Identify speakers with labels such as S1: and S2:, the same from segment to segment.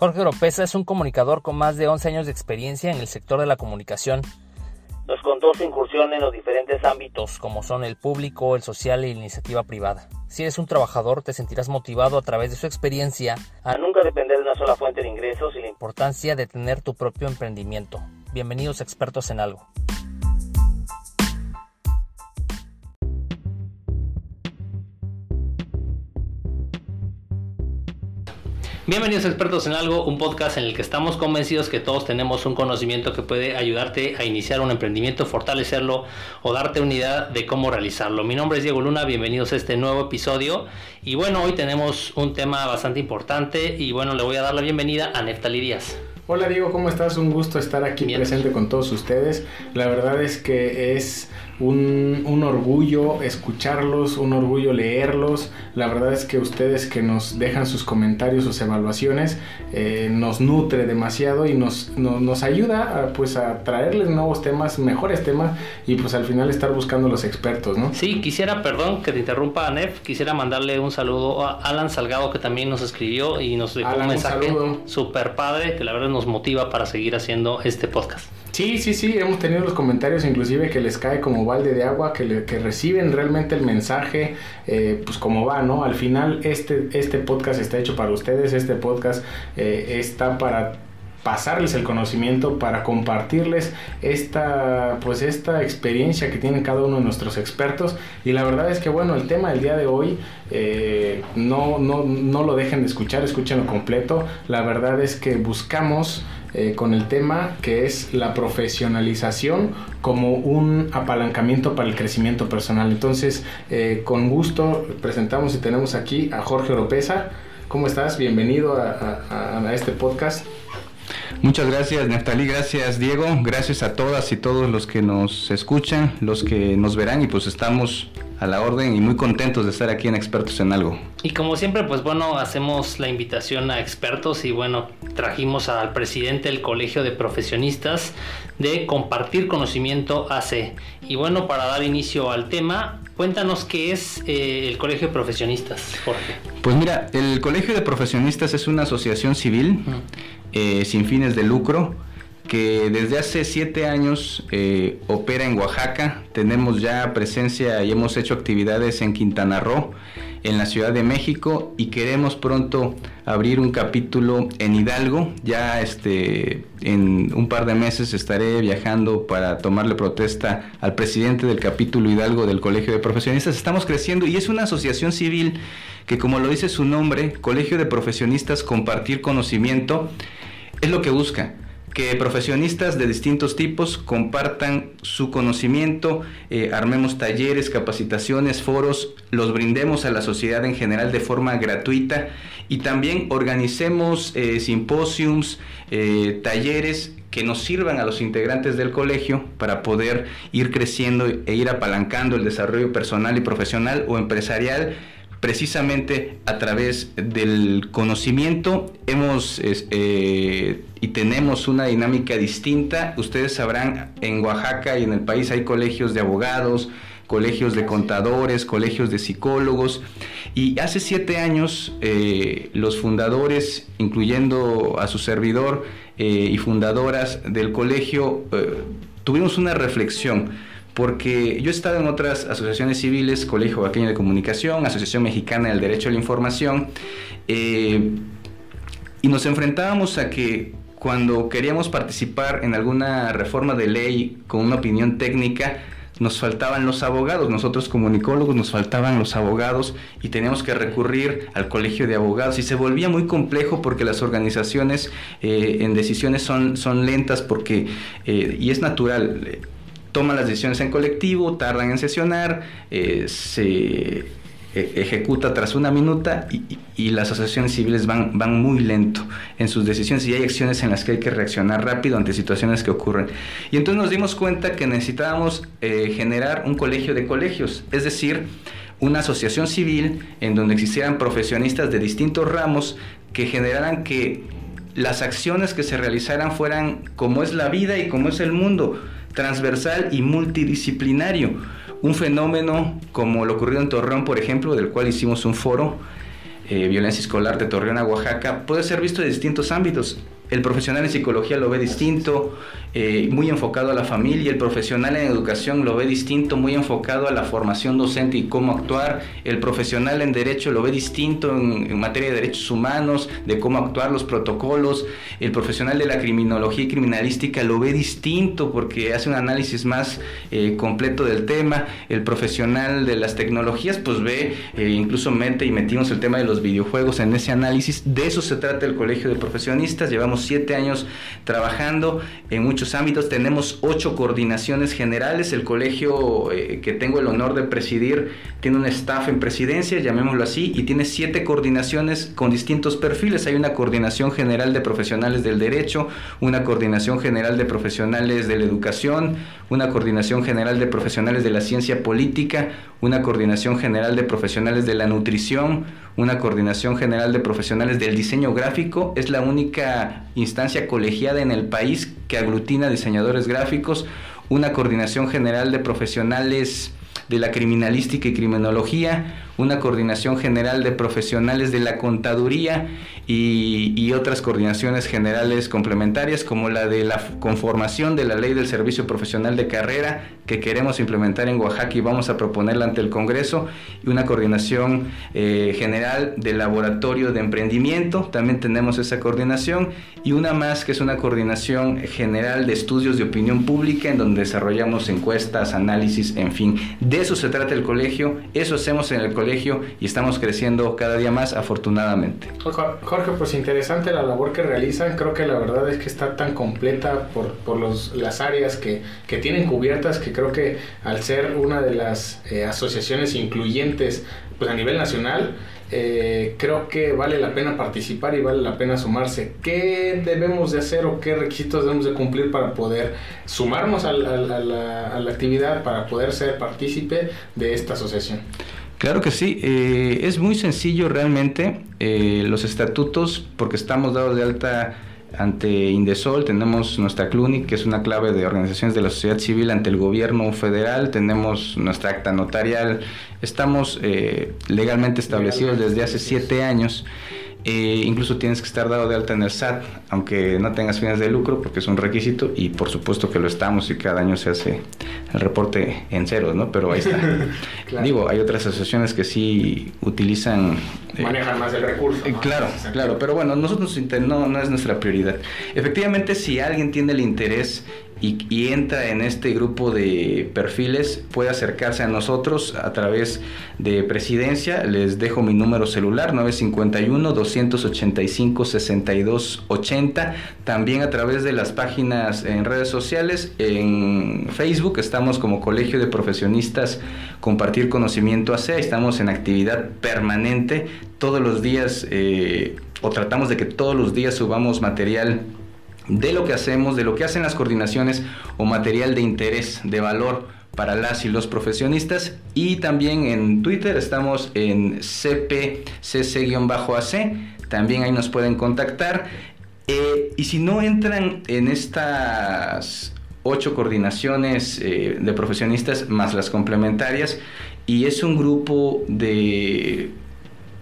S1: Jorge Oropesa es un comunicador con más de 11 años de experiencia en el sector de la comunicación. Nos contó su incursión en los diferentes ámbitos, como son el público, el social y la iniciativa privada. Si eres un trabajador, te sentirás motivado a través de su experiencia a nunca depender de una sola fuente de ingresos y la importancia de tener tu propio emprendimiento. Bienvenidos a expertos en algo. Bienvenidos a Expertos en Algo, un podcast en el que estamos convencidos que todos tenemos un conocimiento que puede ayudarte a iniciar un emprendimiento, fortalecerlo o darte una idea de cómo realizarlo. Mi nombre es Diego Luna, bienvenidos a este nuevo episodio. Y bueno, hoy tenemos un tema bastante importante y bueno, le voy a dar la bienvenida a Neftali Díaz.
S2: Hola Diego, ¿cómo estás? Un gusto estar aquí presente con todos ustedes. La verdad es que es un, orgullo escucharlos, un orgullo leerlos. La verdad es que ustedes que nos dejan sus comentarios, sus evaluaciones, eh, nos nutre demasiado y nos, nos ayuda a, pues, a traerles nuevos temas, mejores temas y pues al final estar buscando los expertos, ¿no?
S1: Sí, quisiera, perdón que te interrumpa, Anef, quisiera mandarle un saludo a Alan Salgado que también nos escribió y nos dejó un mensaje súper padre que la verdad nos motiva para seguir haciendo este podcast.
S2: Sí, sí, sí, hemos tenido los comentarios inclusive que les cae como balde de agua, que, que reciben realmente el mensaje, eh, pues como va, ¿no? Al final este, este podcast está hecho para ustedes, este podcast eh, está para pasarles el conocimiento para compartirles esta pues esta experiencia que tiene cada uno de nuestros expertos y la verdad es que bueno el tema del día de hoy eh, no, no, no lo dejen de escuchar escúchenlo completo la verdad es que buscamos eh, con el tema que es la profesionalización como un apalancamiento para el crecimiento personal. Entonces, eh, con gusto presentamos y tenemos aquí a Jorge Oropesa. ¿Cómo estás? Bienvenido a, a este podcast.
S3: Muchas gracias, Neftalí. Gracias, Diego. Gracias a todas y todos los que nos escuchan, los que nos verán y pues estamos a la orden y muy contentos de estar aquí en Expertos en Algo.
S1: Y como siempre, pues bueno, hacemos la invitación a expertos y bueno, trajimos al presidente del Colegio de Profesionistas de Compartir Conocimiento AC. Y bueno, para dar inicio al tema, cuéntanos qué es eh, el Colegio de Profesionistas, Jorge.
S3: Pues mira, el Colegio de Profesionistas es una asociación civil eh, sin fines de lucro que desde hace siete años eh, opera en Oaxaca. Tenemos ya presencia y hemos hecho actividades en Quintana Roo, en la Ciudad de México y queremos pronto abrir un capítulo en Hidalgo. Ya este, en un par de meses estaré viajando para tomarle protesta al presidente del capítulo Hidalgo del Colegio de Profesionistas. Estamos creciendo y es una asociación civil que como lo dice su nombre, Colegio de Profesionistas Compartir Conocimiento, es lo que busca que profesionistas de distintos tipos compartan su conocimiento, eh, armemos talleres, capacitaciones, foros, los brindemos a la sociedad en general de forma gratuita y también organicemos eh, simposiums, eh, talleres que nos sirvan a los integrantes del colegio para poder ir creciendo e ir apalancando el desarrollo personal y profesional o empresarial precisamente a través del conocimiento hemos eh, y tenemos una dinámica distinta. Ustedes sabrán, en Oaxaca y en el país hay colegios de abogados, colegios de contadores, colegios de psicólogos. Y hace siete años eh, los fundadores, incluyendo a su servidor eh, y fundadoras del colegio, tuvimos una reflexión porque yo he estado en otras asociaciones civiles, Colegio Vaqueño de Comunicación, Asociación Mexicana del Derecho a la Información, eh, y nos enfrentábamos a que cuando queríamos participar en alguna reforma de ley con una opinión técnica, nos faltaban los abogados, nosotros comunicólogos nos faltaban los abogados y teníamos que recurrir al colegio de abogados. Y se volvía muy complejo porque las organizaciones eh, en decisiones son, son lentas porque, eh, y es natural, toman las decisiones en colectivo, tardan en sesionar, eh, se e, ejecuta tras una minuta y, las asociaciones civiles van, van muy lento en sus decisiones y hay acciones en las que hay que reaccionar rápido ante situaciones que ocurren. Y entonces nos dimos cuenta que necesitábamos eh, generar un colegio de colegios, es decir, una asociación civil en donde existieran profesionistas de distintos ramos que generaran que las acciones que se realizaran fueran como es la vida y como es el mundo transversal y multidisciplinario. Un fenómeno como lo ocurrido en Torreón, por ejemplo, del cual hicimos un foro, eh, violencia escolar de Torreón a Oaxaca puede ser visto de distintos ámbitos. El profesional en psicología lo ve distinto, eh, muy enfocado a la familia. El profesional en educación lo ve distinto, muy enfocado a la formación docente y cómo actuar. El profesional en derecho lo ve distinto en, materia de derechos humanos, de cómo actuar, los protocolos. El profesional de la criminología y criminalística lo ve distinto porque hace un análisis más eh, completo del tema. El profesional de las tecnologías pues ve, eh, incluso mete y metimos el tema de los videojuegos en ese análisis. De eso se trata el Colegio de Profesionistas. Llevamos siete años trabajando en muchos ámbitos. Tenemos ocho coordinaciones generales. El colegio eh, que tengo el honor de presidir tiene un staff en presidencia, llamémoslo así, y tiene siete coordinaciones con distintos perfiles. Hay una coordinación general de profesionales del derecho, una coordinación general de profesionales de la educación, una coordinación general de profesionales de la ciencia política, una coordinación general de profesionales de la nutrición, una coordinación general de profesionales del diseño gráfico. Es la única instancia colegiada en el país que aglutina diseñadores gráficos, una coordinación general de profesionales de la criminalística y criminología, una coordinación general de profesionales de la contaduría y, otras coordinaciones generales complementarias como la de la conformación de la ley del servicio profesional de carrera que queremos implementar en Oaxaca y vamos a proponerla ante el Congreso y una coordinación eh, general del laboratorio de emprendimiento, también tenemos esa coordinación y una más que es una coordinación general de estudios de opinión pública en donde desarrollamos encuestas, análisis, en fin. De eso se trata el colegio, eso hacemos en el colegio y estamos creciendo cada día más afortunadamente.
S2: Jorge, pues interesante la labor que realizan. Creo que la verdad es que está tan completa por, por los, las áreas que, que, tienen cubiertas que creo que al ser una de las eh, asociaciones incluyentes pues a nivel nacional, eh, creo que vale la pena participar y vale la pena sumarse. ¿Qué debemos de hacer o qué requisitos debemos de cumplir para poder sumarnos a, la, a la, actividad, para poder ser partícipe de esta asociación?
S3: Claro que sí, eh, es muy sencillo realmente eh, los estatutos porque estamos dados de alta ante Indesol, tenemos nuestra CLUNIC, que es una clave de organizaciones de la sociedad civil ante el gobierno federal, tenemos nuestra acta notarial, estamos eh, legalmente establecidos desde hace siete años. Eh, incluso tienes que estar dado de alta en el SAT, aunque no tengas fines de lucro, porque es un requisito, y por supuesto que lo estamos y cada año se hace el reporte en ceros, ¿no? Pero ahí está. Digo, hay otras asociaciones que sí utilizan...
S2: Eh, Manejan más el recurso.
S3: Eh, claro, claro, pero bueno, nosotros no, no es nuestra prioridad. Efectivamente, si alguien tiene el interés y, entra en este grupo de perfiles, puede acercarse a nosotros a través de presidencia. Les dejo mi número celular 951-285-6280. También a través de las páginas en redes sociales. En Facebook estamos como Colegio de Profesionistas Compartir Conocimiento AC. Estamos en actividad permanente todos los días eh, o tratamos de que todos los días subamos material de lo que hacemos, de lo que hacen las coordinaciones o material de interés, de valor para las y los profesionistas. Y también en Twitter estamos en cpcc-ac. También ahí nos pueden contactar. Eh, y si no entran en estas ocho coordinaciones eh, de profesionistas más las complementarias, y es un grupo de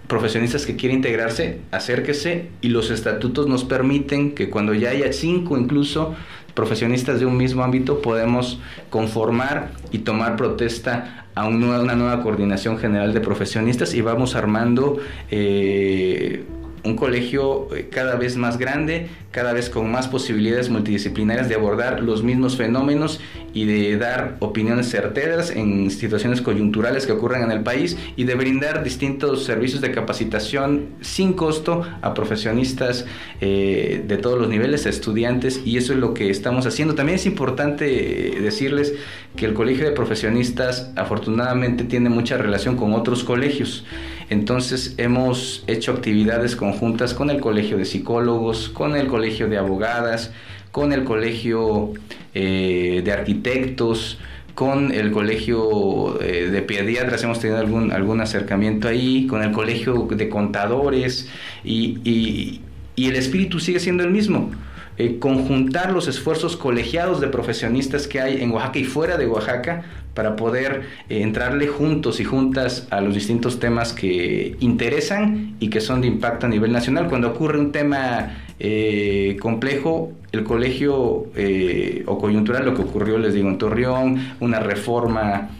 S3: profesionistas que quieren integrarse, acérquese y los estatutos nos permiten que cuando ya haya cinco incluso profesionistas de un mismo ámbito podemos conformar y tomar protesta a una nueva coordinación general de profesionistas y vamos armando eh, un colegio eh, cada vez más grande, cada vez con más posibilidades multidisciplinarias de abordar los mismos fenómenos y de dar opiniones certeras en situaciones coyunturales que ocurren en el país y de brindar distintos servicios de capacitación sin costo a profesionistas eh, de todos los niveles, a estudiantes y eso es lo que estamos haciendo. También es importante eh, decirles que el Colegio de Profesionistas afortunadamente tiene mucha relación con otros colegios. Entonces hemos hecho actividades conjuntas con el Colegio de Psicólogos, con el Colegio de Abogadas, con el Colegio eh, de Arquitectos, con el Colegio eh, de Pediatras, hemos tenido algún, algún acercamiento ahí, con el Colegio de Contadores y, el espíritu sigue siendo el mismo. Eh, conjuntar los esfuerzos colegiados de profesionistas que hay en Oaxaca y fuera de Oaxaca para poder eh, entrarle juntos y juntas a los distintos temas que interesan y que son de impacto a nivel nacional. Cuando ocurre un tema eh, complejo, el colegio eh, o coyuntural, lo que ocurrió, les digo, en Torreón, una reforma,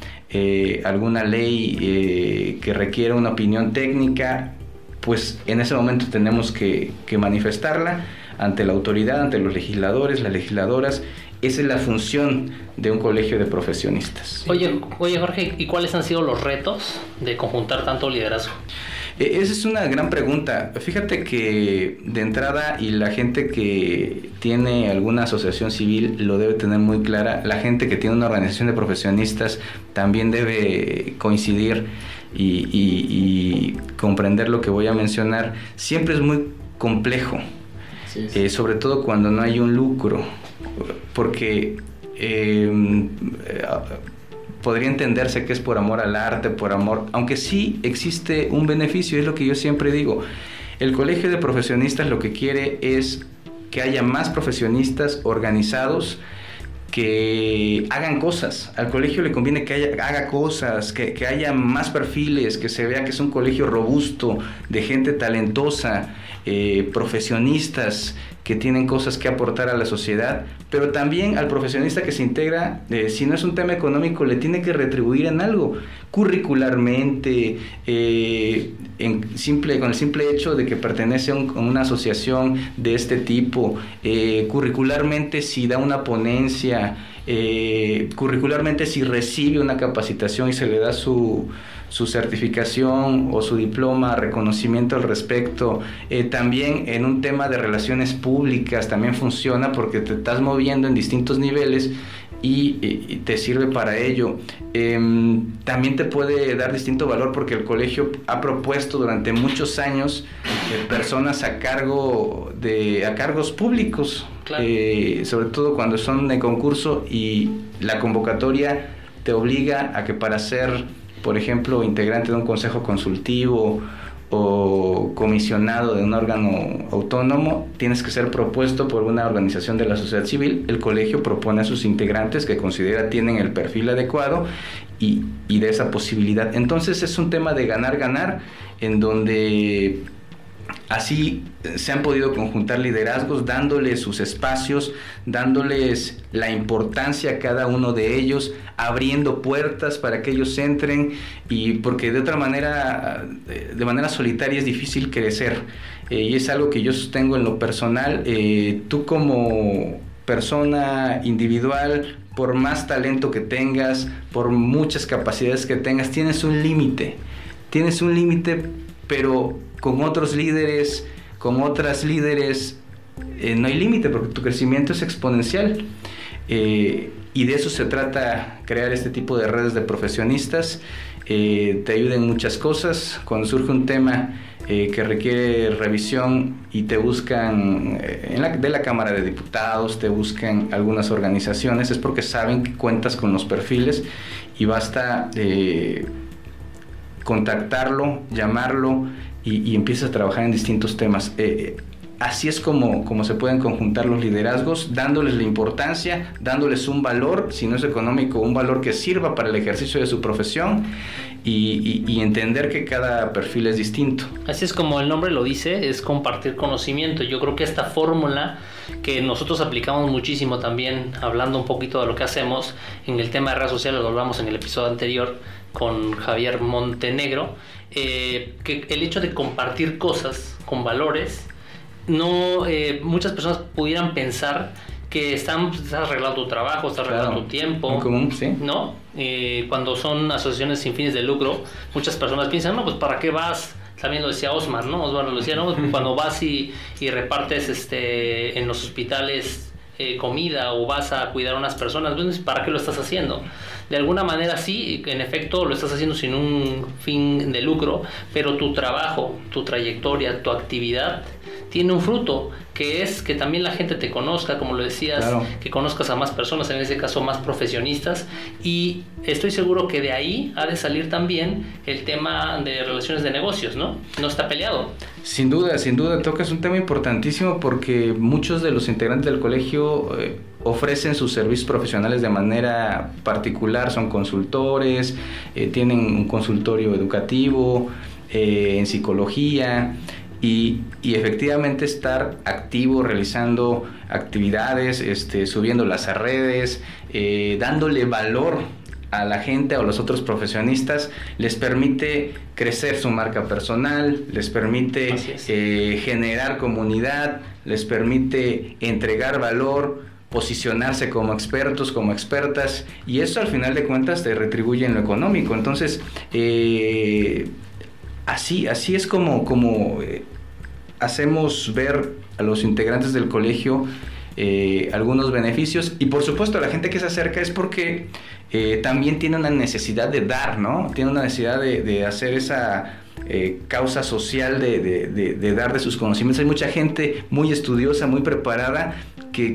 S3: alguna ley que requiere una opinión técnica, pues en ese momento tenemos que, manifestarla ante la autoridad, ante los legisladores, las legisladoras. Esa es la función de un colegio de profesionistas.
S1: Oye, oye Jorge, ¿y cuáles han sido los retos de conjuntar tanto liderazgo?
S3: E, esa es una gran pregunta. Fíjate que de entrada y la gente que tiene alguna asociación civil lo debe tener muy clara, la gente que tiene una organización de profesionistas también debe coincidir y, comprender lo que voy a mencionar, siempre es muy complejo, eh, sobre todo cuando no hay un lucro, porque em, eh, podría entenderse que es por amor al arte, por amor, aunque sí existe un beneficio, es lo que yo siempre digo. El colegio de profesionistas lo que quiere es que haya más profesionistas organizados, que hagan cosas. Al colegio le conviene que haya, haga cosas, que, que, haya más perfiles, que se vea que es un colegio robusto, de gente talentosa, eh, profesionistas que tienen cosas que aportar a la sociedad, pero también al profesionista que se integra, eh, si no es un tema económico, le tiene que retribuir en algo, curricularmente, eh, con el simple hecho de que pertenece a, una asociación de este tipo, eh, curricularmente si da una ponencia, curricularmente si recibe una capacitación y se le da su su certificación o su diploma, reconocimiento al respecto. Eh, también en un tema de relaciones públicas también funciona porque te estás moviendo en distintos niveles y, te sirve para ello. Em, también te puede dar distinto valor porque el colegio ha propuesto durante muchos años eh, personas a cargo de a cargos públicos, eh, sobre todo cuando son de concurso y la convocatoria te obliga a que para ser por ejemplo, integrante de un consejo consultivo o comisionado de un órgano autónomo, tienes que ser propuesto por una organización de la sociedad civil. El colegio propone a sus integrantes que considera tienen el perfil adecuado y, y de esa posibilidad. Entonces es un tema de ganar-ganar en donde Así eh, se han podido conjuntar liderazgos dándoles sus espacios, dándoles la importancia a cada uno de ellos, abriendo puertas para que ellos entren y porque de otra manera, eh, de manera solitaria es difícil crecer. Eh, y es algo que yo sostengo en lo personal. tú como persona individual, por más talento que tengas, por muchas capacidades que tengas, tienes un límite. Tienes un límite, pero con otros líderes, con otras líderes, eh, no hay límite porque tu crecimiento es exponencial. Eh, y de eso se trata crear este tipo de redes de profesionistas. Eh, te ayudan muchas cosas. Cuando surge un tema que requiere revisión y te buscan de la Cámara de Diputados, te buscan algunas organizaciones, es porque saben que cuentas con los perfiles y basta contactarlo, llamarlo y, empiezas a trabajar en distintos temas. Eh, eh, así es como, como se pueden conjuntar los liderazgos, dándoles la importancia, dándoles un valor, si no es económico, un valor que sirva para el ejercicio de su profesión y, y, entender que cada perfil es distinto.
S1: Así es como el nombre lo dice, es compartir conocimiento. Yo creo que esta fórmula que nosotros aplicamos muchísimo también, hablando un poquito de lo que hacemos en el tema de redes sociales, lo hablamos en el episodio anterior con Javier Montenegro, eh, que el hecho de compartir cosas con valores, no eh, muchas personas pudieran pensar que están, pues, estás arreglando tu trabajo, estás arreglando tu tiempo, ¿no? Eh, cuando son asociaciones sin fines de lucro, muchas personas piensan, no, pues ¿para qué vas? También lo decía Osmar, ¿no? Osmar lo decía, ¿no? Cuando vas y, y repartes este, en los hospitales comida o vas a cuidar a unas personas, ¿para qué lo estás haciendo? De alguna manera sí, en efecto lo estás haciendo sin un fin de lucro, pero tu trabajo, tu trayectoria, tu actividad tiene un fruto que es que también la gente te conozca, como lo decías, que conozcas a más personas, en ese caso más profesionistas, y estoy seguro que de ahí ha de salir también el tema de relaciones de negocios, ¿no? No está peleado.
S3: Sin duda, sin duda, tocas un tema importantísimo porque muchos de los integrantes del colegio... Eh, ofrecen sus servicios profesionales de manera particular, son consultores, eh, tienen un consultorio educativo, eh, en psicología, y, efectivamente estar activo realizando actividades, este, subiéndolas a redes, eh, dándole valor a la gente o a los otros profesionistas, les permite crecer su marca personal, les permite eh, generar comunidad, les permite entregar valor, posicionarse como expertos, como expertas, y eso al final de cuentas te retribuye en lo económico. Entonces, eh, así, así es como, como eh, hacemos ver a los integrantes del colegio eh, algunos beneficios y por supuesto la gente que se acerca es porque eh, también tiene una necesidad de dar, ¿no? Tiene una necesidad de, hacer esa causa social de, de, dar de sus conocimientos. Hay mucha gente muy estudiosa, muy preparada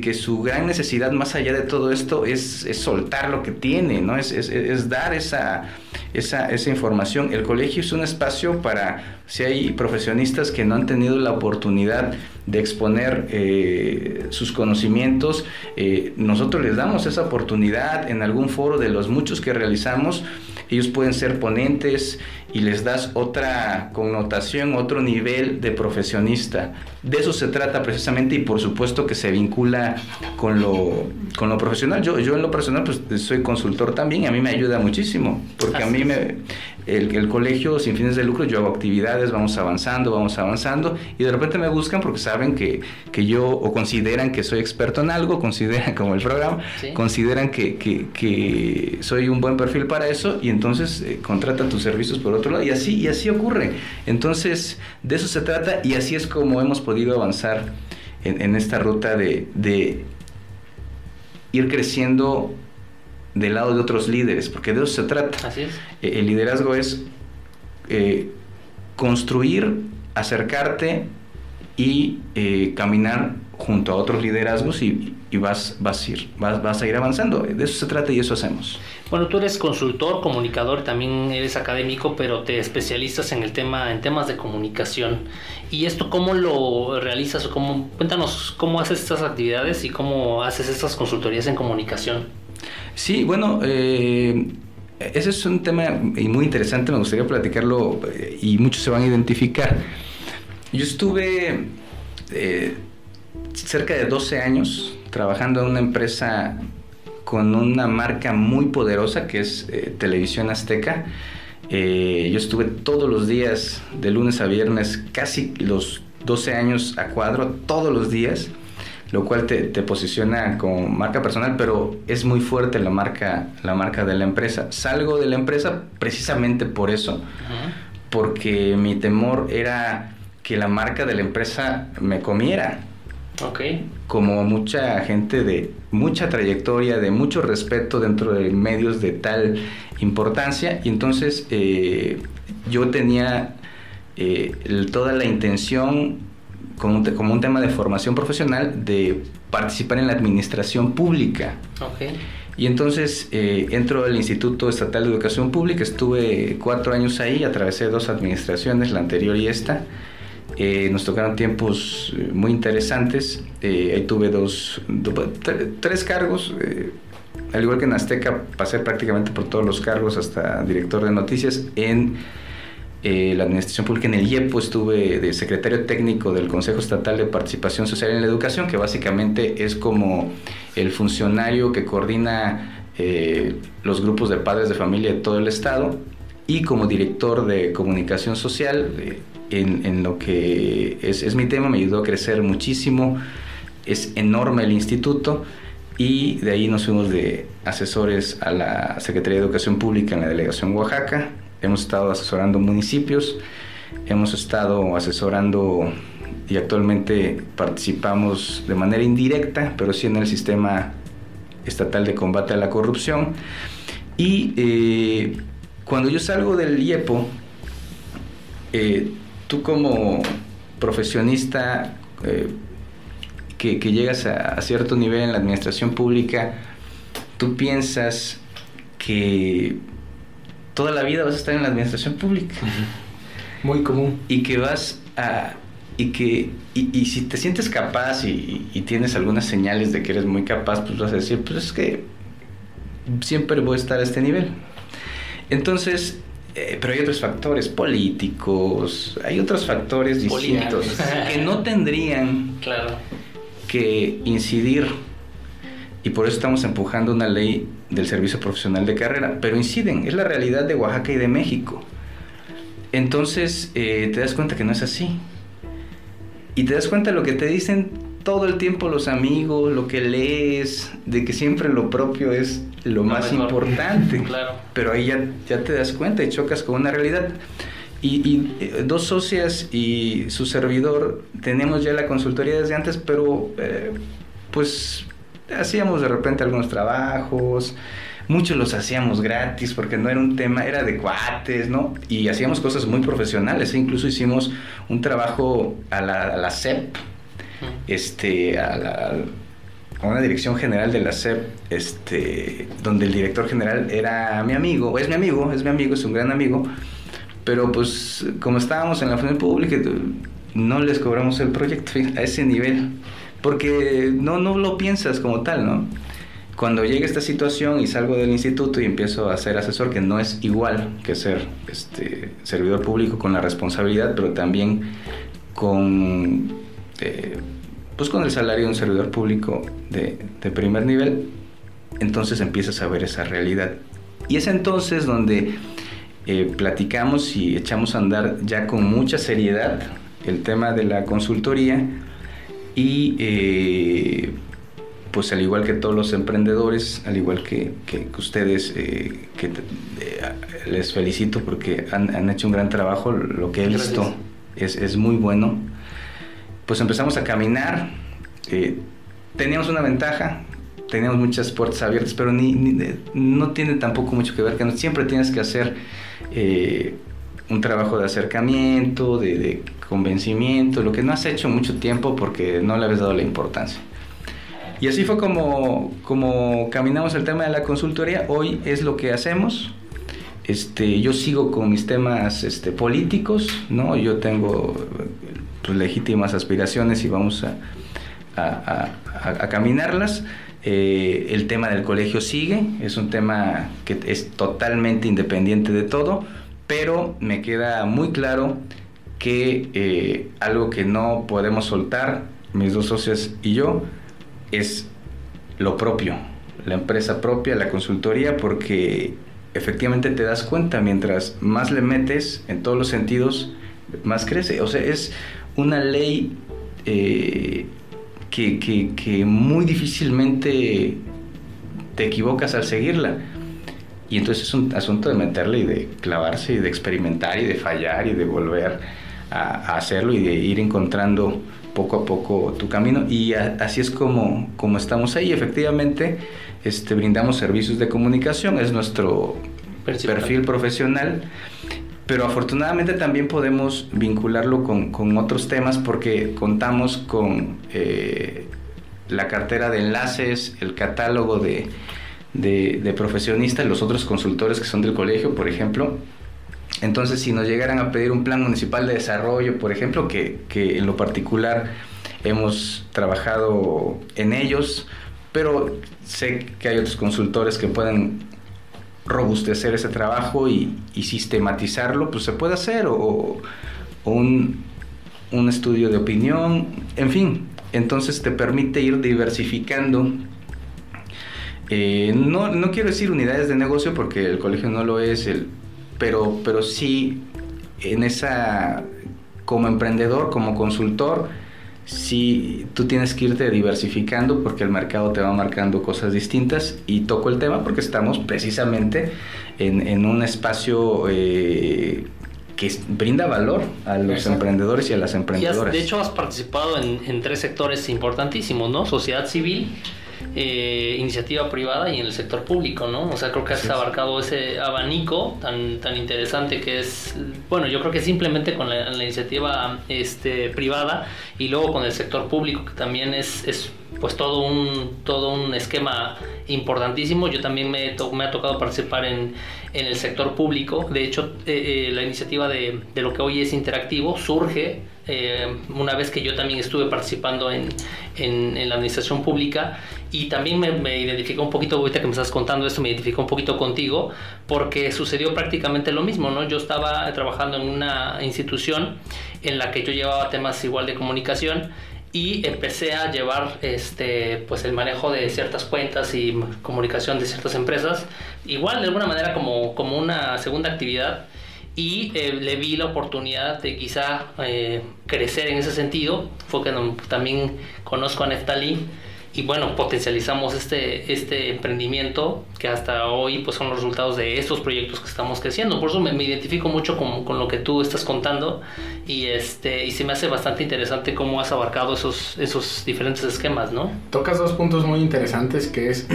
S3: que, su gran necesidad más allá de todo esto es, soltar lo que tiene, ¿no? Es, es, dar esa, esa, esa, información. El colegio es un espacio para, si hay profesionistas que no han tenido la oportunidad de exponer eh, sus conocimientos, eh, nosotros les damos esa oportunidad en algún foro de los muchos que realizamos. Ellos pueden ser ponentes y les das otra connotación, otro nivel de profesionista. De eso se trata precisamente y por supuesto que se vincula con lo, con lo profesional. Yo, yo en lo personal pues soy consultor también y a mí me ayuda muchísimo, porque a mí me, el, el, colegio sin fines de lucro, yo hago actividades, vamos avanzando, vamos avanzando y de repente me buscan porque saben que, que yo o consideran que soy experto en algo, consideran como el programa, consideran que, que, que, soy un buen perfil para eso y entonces eh, contratan tus servicios por otro y así, y así ocurre. Entonces, de eso se trata y así es como hemos podido avanzar en, esta ruta de, ir creciendo del lado de otros líderes, porque de eso se trata.
S1: Así es.
S3: Eh, el liderazgo es eh, construir, acercarte y eh, caminar junto a otros liderazgos y, vas, vas, a ir, vas, vas a ir avanzando. De eso se trata y eso hacemos.
S1: Bueno, tú eres consultor, comunicador, también eres académico, pero te especializas en el tema, en temas de comunicación. ¿Y esto cómo lo realizas? Cómo, cuéntanos cómo haces estas actividades y cómo haces estas consultorías en comunicación.
S3: Sí, bueno, eh, ese es un tema muy interesante, me gustaría platicarlo eh, y muchos se van a identificar. Yo estuve eh, cerca de 12 años trabajando en una empresa con una marca muy poderosa que es Televisión Azteca. Yo estuve todos los días, de lunes a viernes, casi los 12 años a cuadro, todos los días, lo cual te, posiciona como marca personal, pero es muy fuerte la marca, la marca de la empresa. Salgo de la empresa precisamente por eso, porque mi temor era que la marca de la empresa me comiera
S1: Okay.
S3: Como mucha gente de mucha trayectoria, de mucho respeto dentro de medios de tal importancia. Y entonces eh, yo tenía eh, toda la intención, como un, como un, tema de formación profesional, de participar en la administración pública.
S1: Okay.
S3: Y entonces eh, entro al Instituto Estatal de Educación Pública, estuve cuatro años ahí, atravesé dos administraciones, la anterior y esta. Eh, nos tocaron tiempos eh, muy interesantes. Eh, ahí tuve dos, tres cargos. al igual que en Azteca, pasé prácticamente por todos los cargos hasta director de noticias. En la Administración Pública, en el IEPO, estuve de secretario técnico del Consejo Estatal de Participación Social en la Educación, que básicamente es como el funcionario que coordina los grupos de padres de familia de todo el Estado. Y como director de comunicación social, en, lo que es, mi tema, me ayudó a crecer muchísimo, es enorme el instituto y de ahí nos fuimos de asesores a la Secretaría de Educación Pública en la delegación Oaxaca, hemos estado asesorando municipios, hemos estado asesorando y actualmente participamos de manera indirecta, pero sí en el sistema estatal de combate a la corrupción. Y eh, cuando yo salgo del IEPO, eh, tú como profesionista eh, que, llegas a, cierto nivel en la administración pública, tú piensas que toda la vida vas a estar en la administración pública.
S2: Muy común.
S3: Y que vas a y que y, si te sientes capaz y, y, tienes algunas señales de que eres muy capaz, pues vas a decir, pues es que siempre voy a estar a este nivel. Entonces, eh, pero hay otros factores políticos, hay otros factores distintos que no tendrían que incidir y por eso estamos empujando una ley del servicio profesional de carrera, pero inciden, es la realidad de Oaxaca y de México. Entonces eh, te das cuenta que no es así. Y te das cuenta de lo que te dicen todo el tiempo los amigos, lo que lees, de que siempre lo propio es lo, más importante. Pero ahí ya, ya te das cuenta y chocas con una realidad. Y, eh, dos socias y su servidor tenemos ya la consultoría desde antes, pero eh, pues hacíamos de repente algunos trabajos, muchos los hacíamos gratis porque no era un tema, era de cuates, ¿no? Y hacíamos cosas muy profesionales, e incluso hicimos un trabajo a la, a la CEP, este, a, la, a, una dirección general de la CEP, este, donde el director general era mi amigo, es mi amigo, es mi amigo, es un gran amigo, pero pues como estábamos en la función pública, no les cobramos el proyecto a ese nivel porque no, no lo piensas como tal, ¿no? Cuando llega esta situación y salgo del instituto y empiezo a ser asesor, que no es igual que ser este, servidor público con la responsabilidad, pero también con, eh, pues con el salario de un servidor público de, de primer nivel, entonces empiezas a ver esa realidad. Y es entonces donde eh, platicamos y echamos a andar ya con mucha seriedad el tema de la consultoría y eh, pues al igual que todos los emprendedores, al igual que, que, ustedes, eh, que eh, les felicito porque han, han, hecho un gran trabajo, lo que he visto es, es, muy bueno. Pues empezamos a caminar, teníamos una ventaja, teníamos muchas puertas abiertas, pero ni, no tiene tampoco mucho que ver, que siempre tienes que hacer un trabajo de acercamiento, de, convencimiento, lo que no has hecho mucho tiempo porque no le habías dado la importancia. Y así fue como, como caminamos el tema de la consultoría. Hoy es lo que hacemos. Este, yo sigo con mis temas este, políticos, ¿no? Yo tengo pues, legítimas aspiraciones y vamos a, a, caminarlas. Eh, el tema del colegio sigue, es un tema que es totalmente independiente de todo pero me queda muy claro que eh, algo que no podemos soltar, mis dos socios y yo, es lo propio, la empresa propia, la consultoría, porque efectivamente te das cuenta, mientras más le metes en todos los sentidos, más crece. O sea, es una ley eh, que muy difícilmente te equivocas al seguirla y entonces es un asunto de meterle y de clavarse y de experimentar y de fallar y de volver a, hacerlo y de ir encontrando poco a poco tu camino. Y así es como, como estamos ahí. Efectivamente, este, brindamos servicios de comunicación, es nuestro perfil profesional. Pero afortunadamente también podemos vincularlo con, con otros temas porque contamos con eh, la cartera de enlaces, el catálogo de, de, profesionistas, los otros consultores que son del colegio, por ejemplo. Entonces, si nos llegaran a pedir un plan municipal de desarrollo, por ejemplo, que, que en lo particular hemos trabajado en ellos, pero sé que hay otros consultores que pueden robustecer ese trabajo y, y sistematizarlo, pues se puede hacer, o, o un, un, estudio de opinión, en fin, entonces te permite ir diversificando eh, no, no quiero decir unidades de negocio porque el colegio no lo es, el, pero, pero sí en esa, como emprendedor, como consultor, sí tú tienes que irte diversificando porque el mercado te va marcando cosas distintas y toco el tema porque estamos precisamente en, un espacio eh, que brinda valor a los emprendedores y a las emprendedoras.
S1: de hecho has participado en, en tres sectores importantísimos, ¿no? Sociedad civil, eh, iniciativa privada y en el sector público, ¿no? O sea, creo que has abarcado ese abanico tan, tan interesante que es, bueno, yo creo que simplemente con la, iniciativa este, privada y luego con el sector público, que también es, es pues todo un, todo un esquema importantísimo. Yo también me, me ha tocado participar en, en, el sector público. De hecho, eh, eh, la iniciativa de, de, lo que hoy es interactivo surge eh, una vez que yo también estuve participando en, en, la administración pública y también me, me identificó un poquito, ahorita que me estás contando esto, me identificó un poquito contigo porque sucedió prácticamente lo mismo, ¿no? Yo estaba trabajando en una institución en la que yo llevaba temas igual de comunicación y empecé a llevar este pues el manejo de ciertas cuentas y comunicación de ciertas empresas igual de alguna manera como, como una segunda actividad y eh, le vi la oportunidad de quizá eh, crecer en ese sentido fue que también conozco a Neftali y bueno, potencializamos este, este emprendimiento que hasta hoy pues son los resultados de estos proyectos que estamos creciendo. Por eso me, identifico mucho con, con, lo que tú estás contando y, este, y se me hace bastante interesante cómo has abarcado esos, esos diferentes esquemas, ¿no?
S2: Tocas dos puntos muy interesantes que es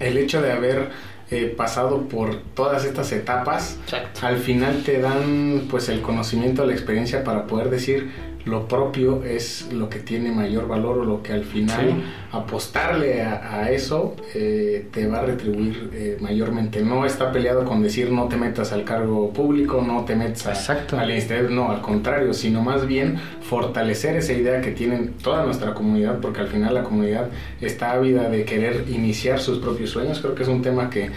S2: el hecho de haber eh, pasado por todas estas etapas. Al final te dan pues el conocimiento, la experiencia para poder decir lo propio es lo que tiene mayor valor o lo que al final apostarle a, eso eh, te va a retribuir eh, mayormente. No está peleado con decir no te metas al cargo público, no te metas al instituto, no, al contrario, sino más bien fortalecer esa idea que tienen toda nuestra comunidad, porque al final la comunidad está ávida de querer iniciar sus propios sueños. Creo que es un tema que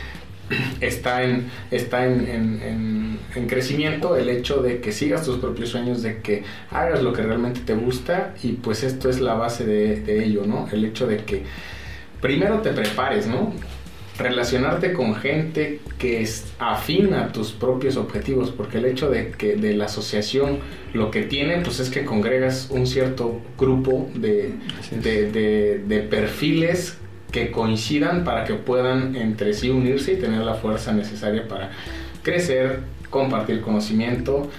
S2: está en, está en, crecimiento el hecho de que sigas tus propios sueños, de que hagas lo que realmente te gusta y pues esto es la base de, ello, ¿no? El hecho de que primero te prepares, ¿no? Relacionarte con gente que es afín a tus propios objetivos, porque el hecho de que de la asociación lo que tiene, pues es que congregas un cierto grupo de, de, de perfiles que coincidan para que puedan entre sí unirse y tener la fuerza necesaria para crecer, compartir conocimiento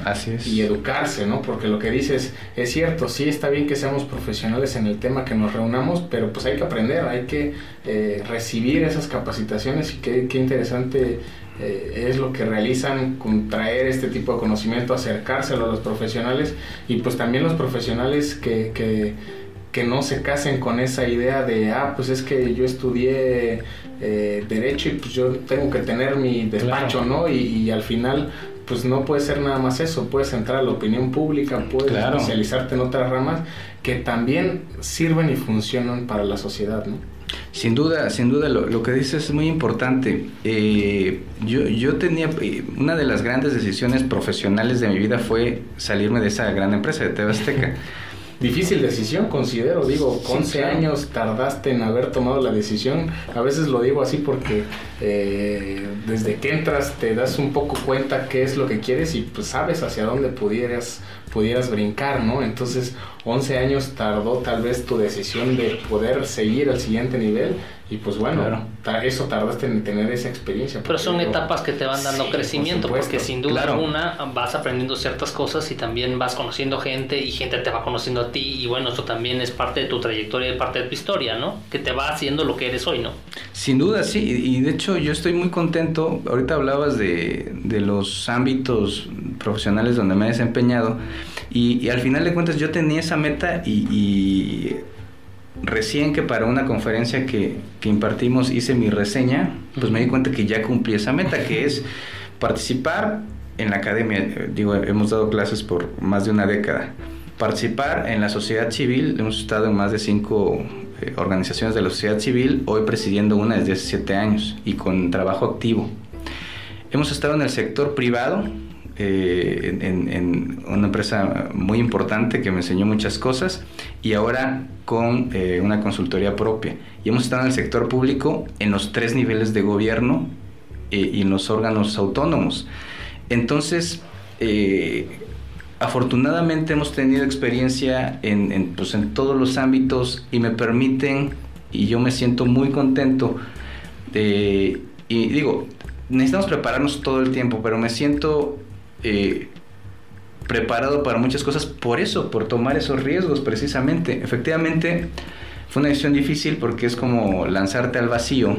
S2: y educarse, ¿no? Porque lo que dices es cierto, sí está bien que seamos profesionales en el tema que nos reunamos, pero pues hay que aprender, hay que eh, recibir esas capacitaciones y qué, qué interesante eh, es lo que realizan con traer este tipo de conocimiento, acercárselo a los profesionales y pues también los profesionales que, que que no se casen con esa idea de, ah, pues es que yo estudié eh, derecho y pues yo tengo que tener mi despacho, ¿no? Y, al final, pues no puede ser nada más eso, puedes entrar a la opinión pública, puedes especializarte en otras ramas que también sirven y funcionan para la sociedad, ¿no?
S3: Sin duda, sin duda, lo, que dices es muy importante. Eh, yo, yo tenía, eh, una de las grandes decisiones profesionales de mi vida fue salirme de esa gran empresa de TV Azteca.
S2: difícil decisión, considero. Digo, 11 años tardaste en haber tomado la decisión. A veces lo digo así porque eh, desde que entras te das un poco cuenta qué es lo que quieres y pues sabes hacia dónde pudieras, pudieras brincar, ¿no? Entonces, 11 años tardó tal vez tu decisión de poder seguir al siguiente nivel y pues bueno, eso tardaste en tener esa experiencia.
S1: Pero son etapas que te van dando crecimiento, porque sin duda alguna vas aprendiendo ciertas cosas y también vas conociendo gente y gente te va conociendo a ti y bueno, eso también es parte de tu trayectoria y parte de tu historia, ¿no? Que te va haciendo lo que eres hoy, ¿no?
S3: Sin duda, sí, y de hecho yo estoy muy contento, ahorita hablabas de, de los ámbitos profesionales donde me he desempeñado y, al final de cuentas yo tenía esa meta y recién que para una conferencia que, impartimos hice mi reseña, pues me di cuenta que ya cumplí esa meta, que es participar en la academia. Digo, hemos dado clases por más de una década. Participar en la sociedad civil, hemos estado en más de cinco eh, organizaciones de la sociedad civil, hoy presidiendo una desde hace siete años y con trabajo activo. Hemos estado en el sector privado, eh, en, una empresa muy importante que me enseñó muchas cosas y ahora con eh, una consultoría propia. Y hemos estado en el sector público en los tres niveles de gobierno eh, y en los órganos autónomos. Entonces, afortunadamente hemos tenido experiencia en, pues, en todos los ámbitos y me permiten, y yo me siento muy contento, de, y digo, necesitamos prepararnos todo el tiempo, pero me siento eh, preparado para muchas cosas por eso, por tomar esos riesgos precisamente. Efectivamente, fue una decisión difícil porque es como lanzarte al vacío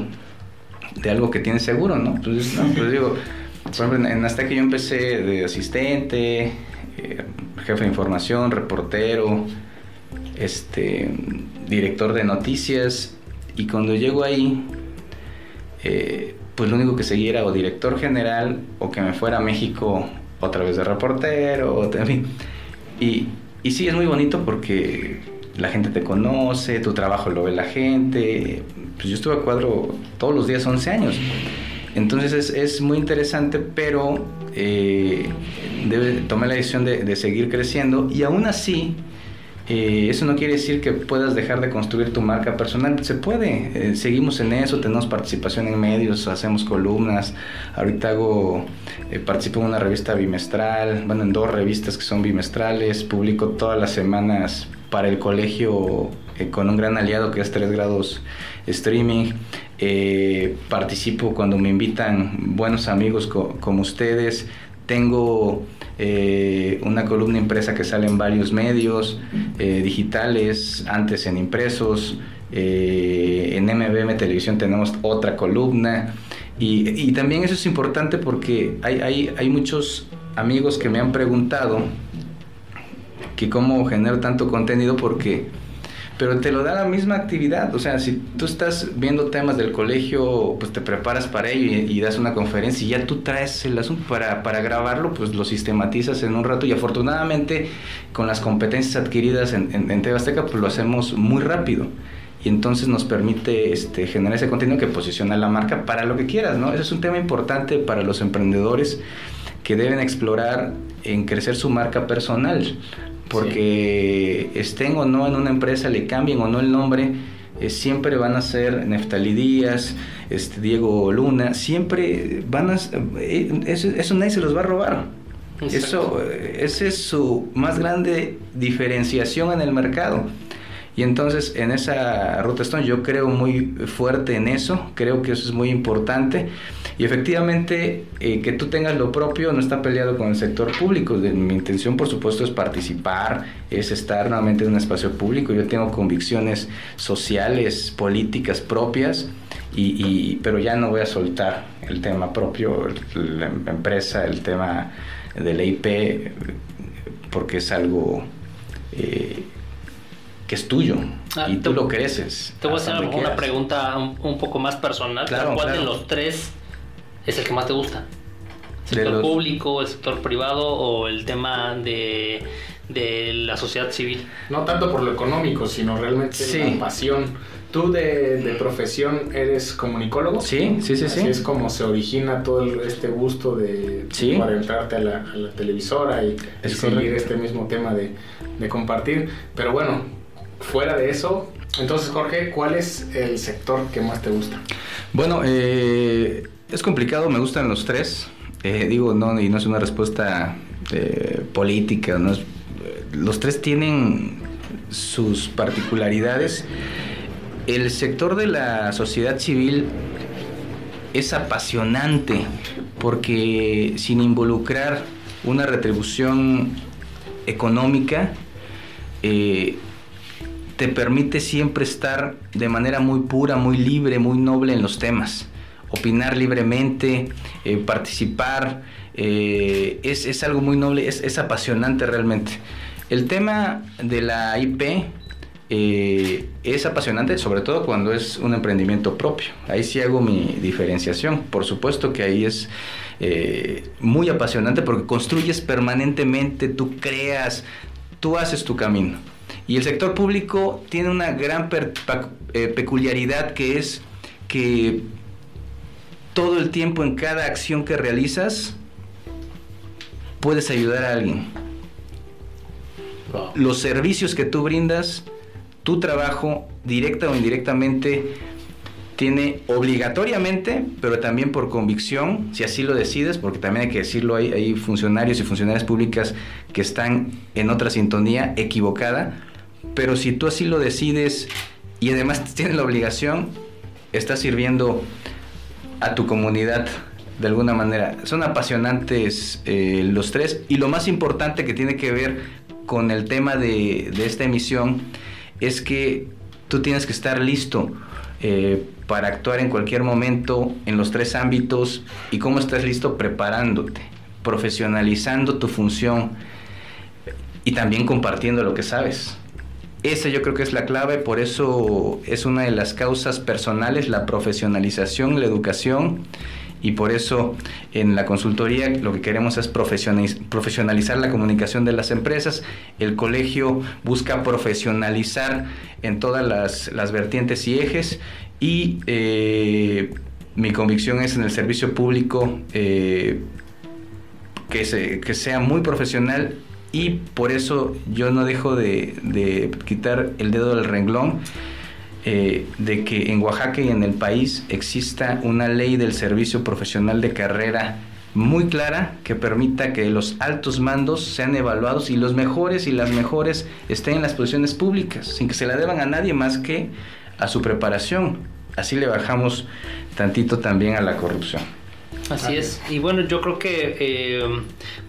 S3: de algo que tienes seguro, ¿no? Pues, pues digo, por ejemplo, en Azteca yo empecé de asistente, eh, jefe de información, reportero, este, director de noticias, y cuando llego ahí, eh, pues lo único que seguía era o director general o que me fuera a México otra vez de reportero, en fin. Y, y sí, es muy bonito porque la gente te conoce, tu trabajo lo ve la gente. Pues yo estuve a cuadro todos los días 11 años. Entonces es, es muy interesante, pero eh, tomé la decisión de, de, seguir creciendo y aún así eh, eso no quiere decir que puedas dejar de construir tu marca personal. Se puede. Eh, seguimos en eso, tenemos participación en medios, hacemos columnas. Ahorita hago, eh, participo en una revista bimestral, bueno, en dos revistas que son bimestrales. Publico todas las semanas para el colegio con un gran aliado que es 3 grados streaming. participo cuando me invitan buenos amigos como ustedes. Tengo eh, una columna impresa que sale en varios medios eh, digitales, antes en impresos, eh, en MBM Televisión tenemos otra columna. Y, también eso es importante porque hay, hay, hay muchos amigos que me han preguntado que cómo genero tanto contenido porque pero te lo da la misma actividad. O sea, si tú estás viendo temas del colegio, pues te preparas para ello y, das una conferencia y ya tú traes el asunto para, para, grabarlo, pues lo sistematizas en un rato y afortunadamente con las competencias adquiridas en, en, Tebasteca, pues lo hacemos muy rápido. Y entonces nos permite este, generar ese contenido que posiciona la marca para lo que quieras, ¿no? Ese es un tema importante para los emprendedores que deben explorar en crecer su marca personal porque estén o no en una empresa, le cambien o no el nombre, eh, siempre van a ser Neftali Díaz, este, Diego Luna, siempre van a... Eh, eso, eso nadie se los va a robar. Eso, eh, esa es su más grande diferenciación en el mercado. Y entonces en esa ruta Stone yo creo muy fuerte en eso, creo que eso es muy importante. Y efectivamente eh, que tú tengas lo propio no está peleado con el sector público. mi intención por supuesto es participar, es estar nuevamente en un espacio público. Yo tengo convicciones sociales, políticas propias. Y, pero ya no voy a soltar el tema propio, la empresa, el tema de la IP, porque es algo eh, que es tuyo ah, y tú lo creces.
S1: Te voy a hacer una pregunta un, poco más personal. ¿Cuál de los tres es el que más te gusta? ¿El sector público, el sector privado o el tema de, la sociedad civil?
S2: No tanto por lo económico, sino realmente la pasión. ¿Tú de, profesión eres comunicólogo?
S3: Sí, sí, sí. Así
S2: es como se origina todo este gusto de, para entrarte a la, televisora y, seguir este mismo tema de, de compartir. Pero bueno, fuera de eso, entonces Jorge, ¿cuál es el sector que más te gusta?
S3: Bueno, eh, es complicado, me gustan los tres. Eh, digo, no, y no es una respuesta eh, política, no los tres tienen sus particularidades. El sector de la sociedad civil es apasionante porque sin involucrar una retribución económica, eh, te permite siempre estar de manera muy pura, muy libre, muy noble en los temas. Opinar libremente, eh, participar, eh, es, algo muy noble, es, apasionante realmente. El tema de la IP eh, es apasionante, sobre todo cuando es un emprendimiento propio. Ahí sí hago mi diferenciación. Por supuesto que ahí es muy apasionante porque construyes permanentemente, tú creas, tú haces tu camino. Y el sector público tiene una gran eh, peculiaridad que es que todo el tiempo en cada acción que realizas puedes ayudar a alguien. Los servicios que tú brindas, tu trabajo, directa o indirectamente, tiene obligatoriamente, pero también por convicción, si así lo decides, porque también hay que decirlo, hay, hay funcionarios y funcionarias públicas que están en otra sintonía equivocada, pero si tú así lo decides y además tienes la obligación, estás sirviendo a tu comunidad de alguna manera. Son apasionantes eh, los tres y lo más importante que tiene que ver con el tema de, esta emisión es que tú tienes que estar listo eh, para actuar en cualquier momento en los tres ámbitos y cómo estás listo preparándote, profesionalizando tu función y también compartiendo lo que sabes esa yo creo que es la clave, por eso es una de las causas personales, la profesionalización, la educación y por eso en la consultoría lo que queremos es profesionalizar la comunicación de las empresas. El colegio busca profesionalizar en todas las, vertientes y ejes y eh, mi convicción es en el servicio público eh, que sea muy profesional y por eso yo no dejo de, quitar el dedo del renglón eh, de que en Oaxaca y en el país exista una ley del servicio profesional de carrera muy clara que permita que los altos mandos sean evaluados y los mejores y las mejores estén en las posiciones públicas, sin que se la deban a nadie más que a su preparación. Así le bajamos tantito también a la corrupción.
S1: Así es. Y bueno, yo creo que eh,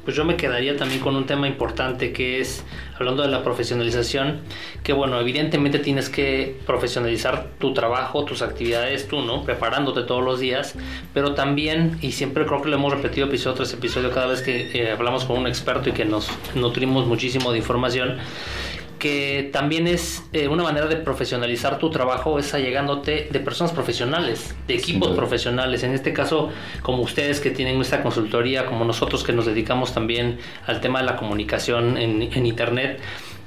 S1: pues yo me quedaría también con un tema importante que es, hablando de la profesionalización, que bueno, evidentemente tienes que profesionalizar tu trabajo, tus actividades, tú, ¿no? Preparándote todos los días, pero también, y siempre creo que lo hemos repetido episodio tras episodio cada vez que eh, hablamos con un experto y que nos nutrimos muchísimo de información, que también es eh, una manera de profesionalizar tu trabajo, es allegándote de personas profesionales, de equipos profesionales, en este caso como ustedes que tienen nuestra consultoría, como nosotros que nos dedicamos también al tema de la comunicación en, Internet.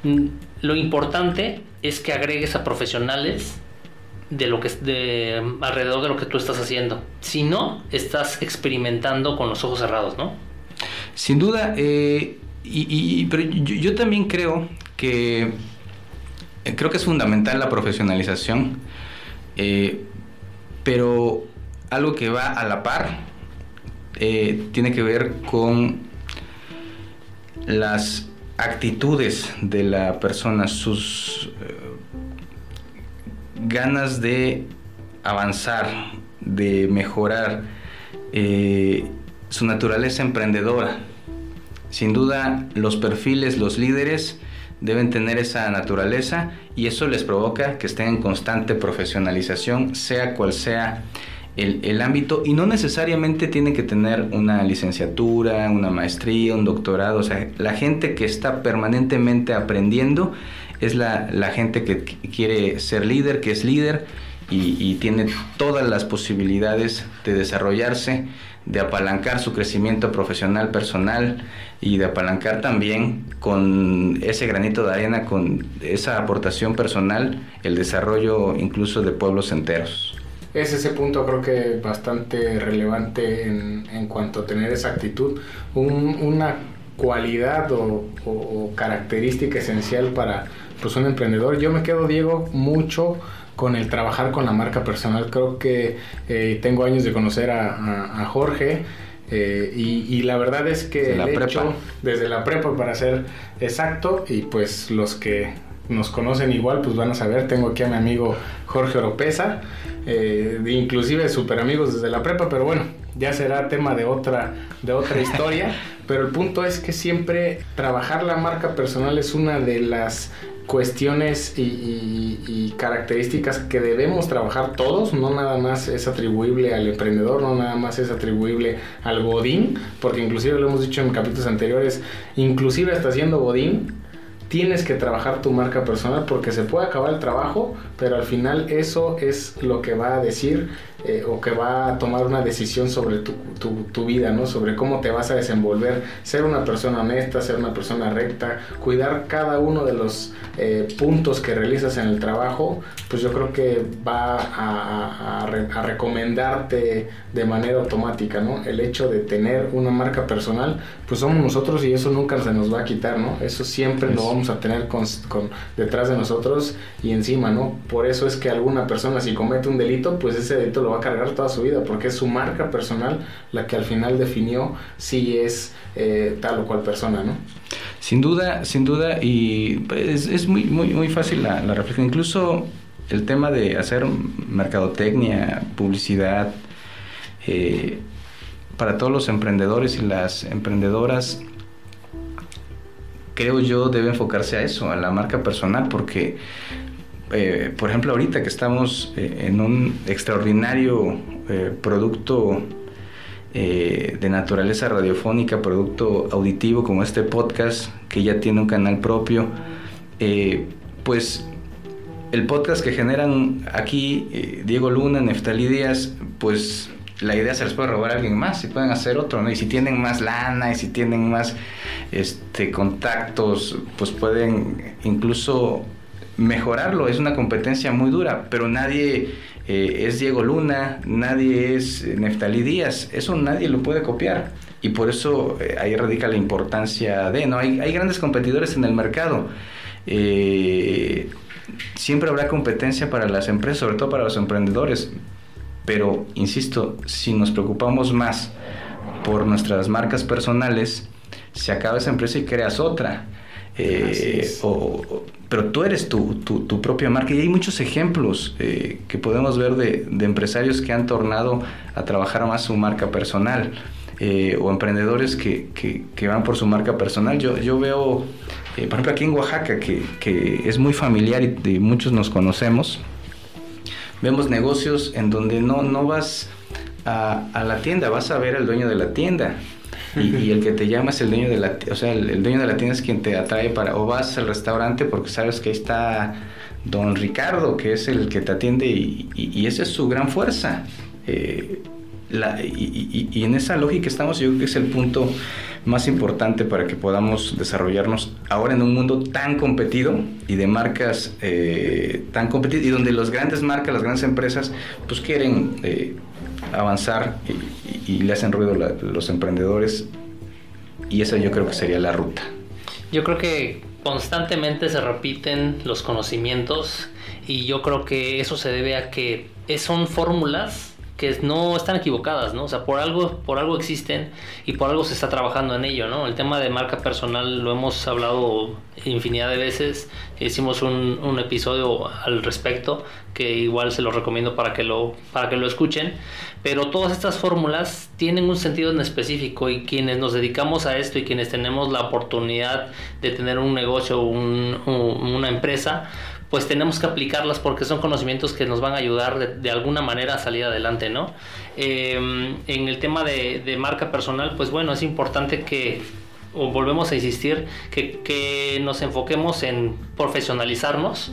S1: Mm, lo importante es que agregues a profesionales de lo que de alrededor de lo que tú estás haciendo. Si no, estás experimentando con los ojos cerrados, ¿no?
S3: Sin duda, eh, y, pero yo, también creo que eh, creo que es fundamental la profesionalización, eh, pero algo que va a la par eh, tiene que ver con las actitudes de la persona, sus ganas de avanzar, de mejorar, su naturaleza emprendedora. Sin duda, los perfiles, los líderes deben tener esa naturaleza y eso les provoca que estén en constante profesionalización, sea cual sea el, ámbito y no necesariamente tienen que tener una licenciatura, una maestría, un doctorado. O sea, la gente que está permanentemente aprendiendo es la, gente que quiere ser líder, que es líder y, y tiene todas las posibilidades de desarrollarse de apalancar su crecimiento profesional, personal y de apalancar también con ese granito de arena, con esa aportación personal, el desarrollo incluso de pueblos enteros.
S2: Es ese punto creo que bastante relevante en, en cuanto a tener esa actitud, una cualidad o, o, característica esencial para pues, un emprendedor. Yo me quedo, Diego, mucho con el trabajar con la marca personal. Creo que eh, tengo años de conocer a, Jorge. Eh, y, la verdad es que
S3: desde la prepa. Hecho,
S2: desde la prepa para ser exacto y pues los que nos conocen igual pues van a saber tengo aquí a mi amigo Jorge Oropesa eh, inclusive super amigos desde la prepa pero bueno ya será tema de otra de otra historia pero el punto es que siempre trabajar la marca personal es una de las cuestiones y, características que debemos trabajar todos, no nada más es atribuible al emprendedor, no nada más es atribuible al godín, porque inclusive lo hemos dicho en capítulos anteriores, inclusive hasta siendo godín, tienes que trabajar tu marca personal porque se puede acabar el trabajo, pero al final eso es lo que va a decir eh, o que va a tomar una decisión sobre tu, tu, vida, ¿no? Sobre cómo te vas a desenvolver, ser una persona honesta, ser una persona recta, cuidar cada uno de los eh, puntos que realizas en el trabajo, pues yo creo que va a, a, recomendarte de manera automática, ¿no? El hecho de tener una marca personal, pues somos nosotros y eso nunca se nos va a quitar, ¿no? Eso siempre lo vamos a tener con, con, detrás de nosotros y encima, ¿no? Por eso es que alguna persona si comete un delito, pues ese delito lo va a cargar toda su vida, porque es su marca personal la que al final definió si es eh, tal o cual persona, ¿no?
S3: Sin duda, sin duda, y es, es muy, muy, muy fácil la, la, reflexión. Incluso el tema de hacer mercadotecnia, publicidad, eh, para todos los emprendedores y las emprendedoras, creo yo, debe enfocarse a eso, a la marca personal, porque eh, por ejemplo, ahorita que estamos eh, en un extraordinario eh, producto de naturaleza radiofónica, producto auditivo como este podcast, que ya tiene un canal propio, pues el podcast que generan aquí Diego Luna, Neftalí Díaz, pues la idea se les puede robar a alguien más y pueden hacer otro, ¿no? Y si tienen más lana y si tienen más este, contactos, pues pueden incluso mejorarlo. Es una competencia muy dura, pero nadie eh, es Diego Luna, nadie es Neftalí Díaz, eso nadie lo puede copiar. Y por eso eh, ahí radica la importancia de, ¿no? Hay, hay grandes competidores en el mercado. Eh, siempre habrá competencia para las empresas, sobre todo para los emprendedores. Pero, insisto, si nos preocupamos más por nuestras marcas personales, se acaba esa empresa y creas otra. Eh, pero tú eres tu, tu, propia marca y hay muchos ejemplos eh, que podemos ver de, empresarios que han tornado a trabajar más su marca personal eh, o emprendedores que, que, van por su marca personal. Yo, yo veo, por ejemplo, aquí en Oaxaca, que, que es muy familiar y, muchos nos conocemos, vemos negocios en donde no, no vas a, a la tienda, vas a ver al dueño de la tienda y, el que te llama es el dueño de la o sea el, dueño de la tienda es quien te atrae para o vas al restaurante porque sabes que ahí está don Ricardo que es el que te atiende y, y esa es su gran fuerza. Eh, la, y, en esa lógica estamos yo creo que es el punto más importante para que podamos desarrollarnos ahora en un mundo tan competido y de marcas eh, tan competidas y donde las grandes marcas, las grandes empresas, pues quieren eh, avanzar y, le hacen ruido los emprendedores y esa yo creo que sería la ruta.
S1: Yo creo que constantemente se repiten los conocimientos y yo creo que eso se debe a que son fórmulas que no están equivocadas, ¿no? O sea, por algo, por algo existen y por algo se está trabajando en ello, ¿no? El tema de marca personal lo hemos hablado infinidad de veces, hicimos un, un episodio al respecto que igual se lo recomiendo para que lo, para que lo escuchen, pero todas estas fórmulas tienen un sentido en específico y quienes nos dedicamos a esto y quienes tenemos la oportunidad de tener un negocio o un, una empresa, pues tenemos que aplicarlas porque son conocimientos que nos van a ayudar de, alguna manera a salir adelante, ¿no? Em, en el tema de, marca personal, pues bueno, es importante que, o volvemos a insistir, que, que nos enfoquemos en profesionalizarnos,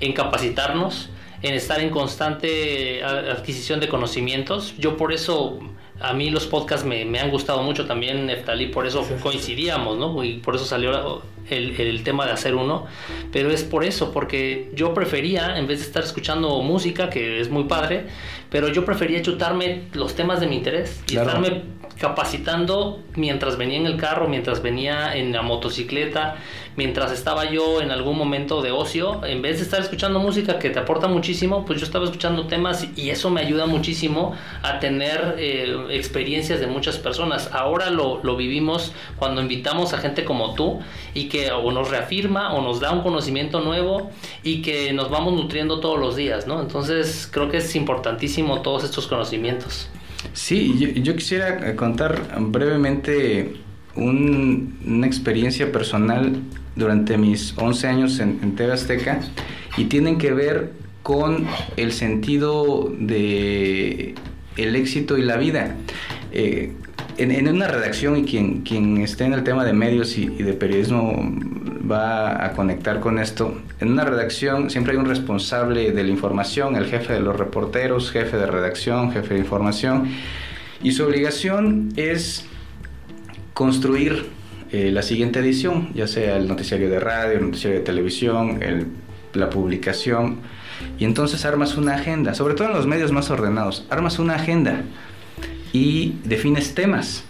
S1: en capacitarnos, en estar en constante adquisición de conocimientos. Yo por eso a mí los podcasts me, me han gustado mucho también, Neftalí, por eso coincidíamos, ¿no? Y por eso salió el, el, tema de hacer uno. Pero es por eso, porque yo prefería, en vez de estar escuchando música, que es muy padre, pero yo prefería chutarme los temas de mi interés y estarme capacitando mientras venía en el carro, mientras venía en la motocicleta, mientras estaba yo en algún momento de ocio, en vez de estar escuchando música que te aporta muchísimo, pues yo estaba escuchando temas y eso me ayuda muchísimo a tener eh, experiencias de muchas personas. Ahora lo, lo, vivimos cuando invitamos a gente como tú y que o nos reafirma o nos da un conocimiento nuevo y que nos vamos nutriendo todos los días, ¿no? Entonces creo que es importantísimo todos estos conocimientos.
S3: Sí, yo, quisiera contar brevemente una experiencia personal durante mis 11 años en, en TV Azteca y tienen que ver con el sentido de el éxito y la vida. Eh, en, una redacción y quien, quien esté en el tema de medios y, de periodismo va a conectar con esto, en una redacción siempre hay un responsable de la información, el jefe de los reporteros, jefe de redacción, jefe de información, y su obligación es construir eh, la siguiente edición, ya sea el noticiario de radio, el noticiario de televisión, la publicación, y entonces armas una agenda, sobre todo en los medios más ordenados, armas una agenda y defines temas,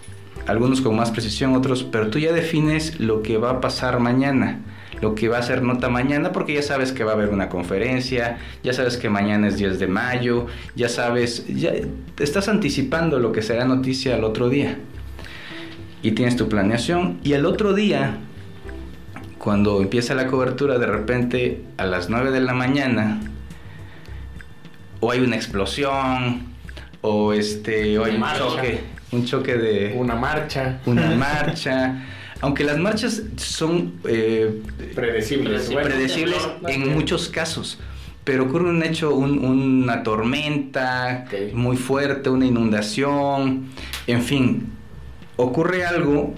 S3: algunos con más precisión, otros, pero tú ya defines lo que va a pasar mañana, lo que va a ser nota mañana, porque ya sabes que va a haber una conferencia, ya sabes que mañana es 10 de mayo, ya sabes, ya estás anticipando lo que será noticia al otro día. Y tienes tu planeación y el otro día cuando empieza la cobertura, de repente a las 9 de la mañana, o hay una explosión, o este o hay un choque, un choque de
S2: una marcha,
S3: una marcha. Aunque las marchas son
S2: eh, predecibles,
S3: predecibles en muchos casos, pero ocurre un hecho, una tormenta muy fuerte, una inundación, en fin, ocurre algo